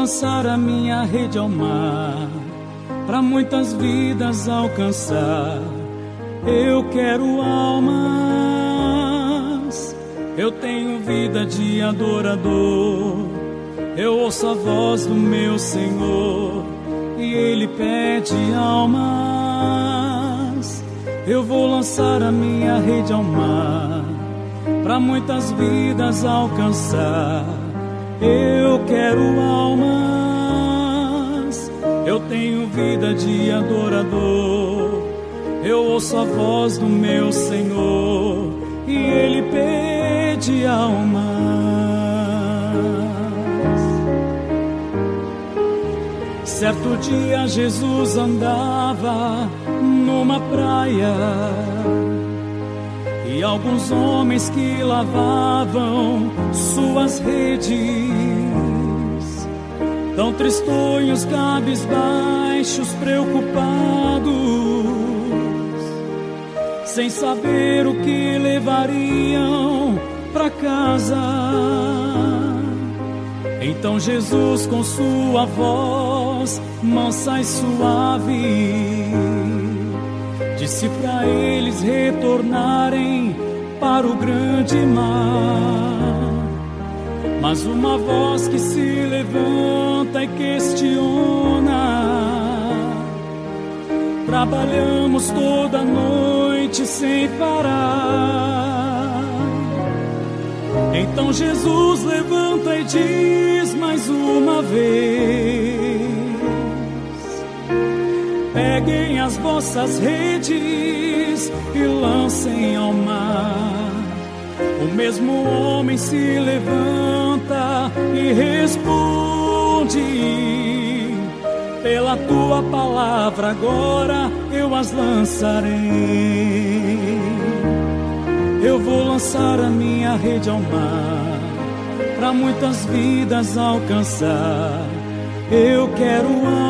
Lançar a minha rede ao mar, para muitas vidas alcançar. Eu quero almas, eu tenho vida de adorador. Eu ouço a voz do meu Senhor e Ele pede almas. Eu vou lançar a minha rede ao mar, para muitas vidas alcançar. Eu quero almas, eu tenho vida de adorador. Eu ouço a voz do meu Senhor e Ele pede almas. Certo dia Jesus andava numa praia alguns homens que lavavam suas redes, tão tristonhos, cabisbaixos, preocupados, sem saber o que levariam para casa. Então Jesus, com sua voz mansa e suave, disse para eles retornarem para o grande mar. Mas uma voz que se levanta e questiona. Trabalhamos toda noite sem parar. Então Jesus levanta e diz mais uma vez Peguem as vossas redes e lancem ao mar. O mesmo homem se levanta e responde: Pela tua palavra agora eu as lançarei. Eu vou lançar a minha rede ao mar, para muitas vidas alcançar. Eu quero almas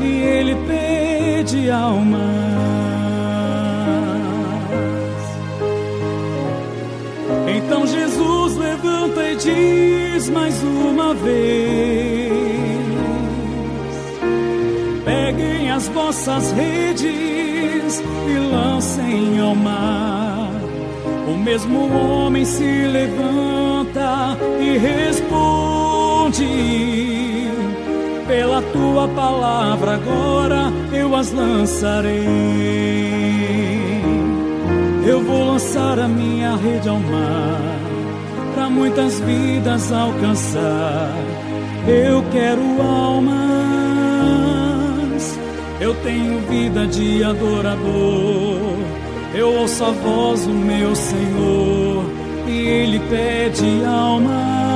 e Ele pede almas. Então Jesus levanta e diz mais uma vez: Peguem as vossas redes e lancem ao mar. O mesmo homem se levanta e responde pela tua palavra agora eu as lançarei. Eu vou lançar a minha rede ao mar, para muitas vidas alcançar. Eu quero almas, eu tenho vida de adorador. Eu ouço a voz do meu Senhor e Ele pede almas.